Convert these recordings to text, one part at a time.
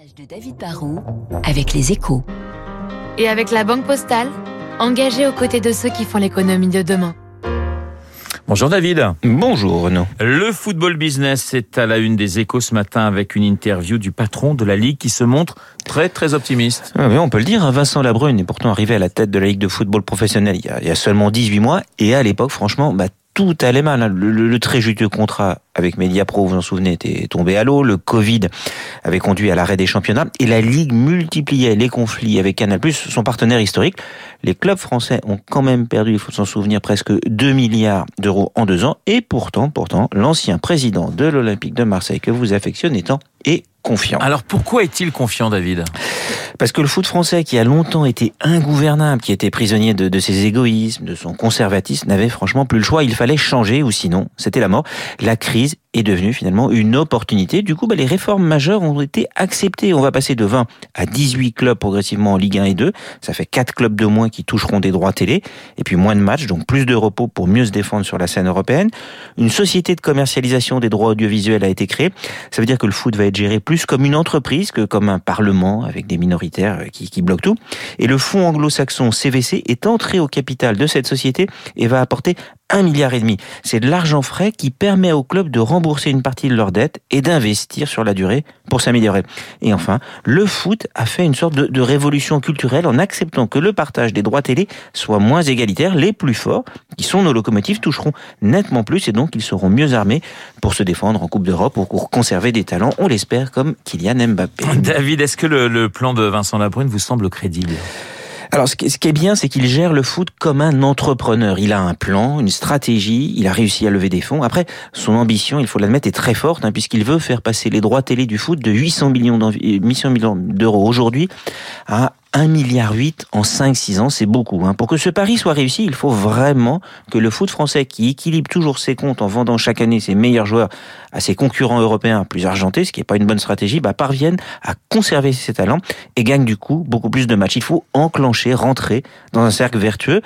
reportage de David Barrault avec les échos. Et avec la Banque Postale, engagée aux côtés de ceux qui font l'économie de demain. Bonjour David. Bonjour Renaud. Le football business est à la une des échos ce matin avec une interview du patron de la Ligue qui se montre très très optimiste. Oui, on peut le dire, hein, Vincent Labrune est pourtant arrivé à la tête de la Ligue de football professionnel il y a, il y a seulement 18 mois et à l'époque franchement bah, tout allait mal. Hein. Le, très juteux contrat avec Mediapro, vous vous en souvenez, était tombé à l'eau. Le Covid avait conduit à l'arrêt des championnats et la Ligue multipliait les conflits avec Canal+, son partenaire historique. Les clubs français ont quand même perdu, il faut s'en souvenir, presque 2 milliards d'euros en deux ans. Et pourtant, pourtant, l'ancien président de l'Olympique de Marseille que vous affectionnez tant est confiant. Alors pourquoi est-il confiant, David? Parce que le foot français, qui a longtemps été ingouvernable, qui était prisonnier de, de ses égoïsmes, de son conservatisme, n'avait franchement plus le choix. Il fallait changer, ou sinon, c'était la mort. La crise est devenue finalement une opportunité. Du coup, bah, les réformes majeures ont été acceptées. On va passer de 20 à 18 clubs progressivement en Ligue 1 et 2. Ça fait 4 clubs de moins qui toucheront des droits télé. Et puis moins de matchs, donc plus de repos pour mieux se défendre sur la scène européenne. Une société de commercialisation des droits audiovisuels a été créée. Ça veut dire que le foot va être géré plus comme une entreprise que comme un parlement avec des minoritaires qui, qui bloquent tout. Et le fonds anglo-saxon CVC est entré au capital de cette société et va apporter un milliard et demi. C'est de l'argent frais qui permet aux clubs de rembourser une partie de leurs dettes et d'investir sur la durée pour s'améliorer. Et enfin, le foot a fait une sorte de, de, révolution culturelle en acceptant que le partage des droits télé soit moins égalitaire. Les plus forts, qui sont nos locomotives, toucheront nettement plus et donc ils seront mieux armés pour se défendre en Coupe d'Europe ou pour conserver des talents, on l'espère, comme Kylian Mbappé. David, est-ce que le, le plan de Vincent Labrune vous semble crédible? Alors, ce qui est bien, c'est qu'il gère le foot comme un entrepreneur. Il a un plan, une stratégie, il a réussi à lever des fonds. Après, son ambition, il faut l'admettre, est très forte, hein, puisqu'il veut faire passer les droits télé du foot de 800 millions d'euros aujourd'hui à 1,8 milliard en 5-6 ans, c'est beaucoup. Hein. Pour que ce pari soit réussi, il faut vraiment que le foot français, qui équilibre toujours ses comptes en vendant chaque année ses meilleurs joueurs à ses concurrents européens plus argentés, ce qui n'est pas une bonne stratégie, bah, parvienne à conserver ses talents et gagne du coup beaucoup plus de matchs. Il faut enclencher, rentrer dans un cercle vertueux.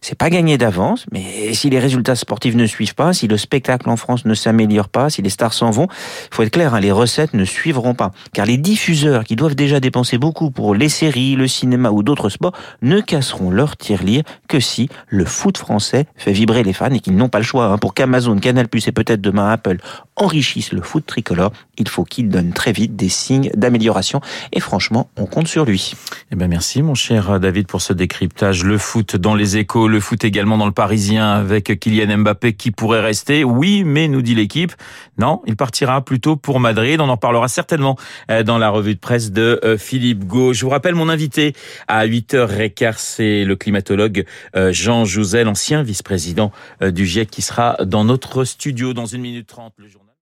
C'est pas gagné d'avance, mais si les résultats sportifs ne suivent pas, si le spectacle en France ne s'améliore pas, si les stars s'en vont, il faut être clair, hein, les recettes ne suivront pas. Car les diffuseurs qui doivent déjà dépenser beaucoup pour les séries, le cinéma ou d'autres sports ne casseront leur tirelire que si le foot français fait vibrer les fans et qu'ils n'ont pas le choix. Hein. Pour qu'Amazon, Canal+, et peut-être demain Apple enrichissent le foot tricolore, il faut qu'il donne très vite des signes d'amélioration. Et franchement, on compte sur lui. Eh ben merci mon cher David pour ce décryptage. Le foot dans les échos, le foot également dans le Parisien avec Kylian Mbappé qui pourrait rester. Oui, mais nous dit l'équipe, non, il partira plutôt pour Madrid. On en parlera certainement euh, dans la revue de presse de euh, Philippe Gau. Je vous rappelle mon invité à 8h15, c'est le climatologue euh, Jean Jouzel, ancien vice-président du GIEC qui sera dans notre studio dans une minute trente. Le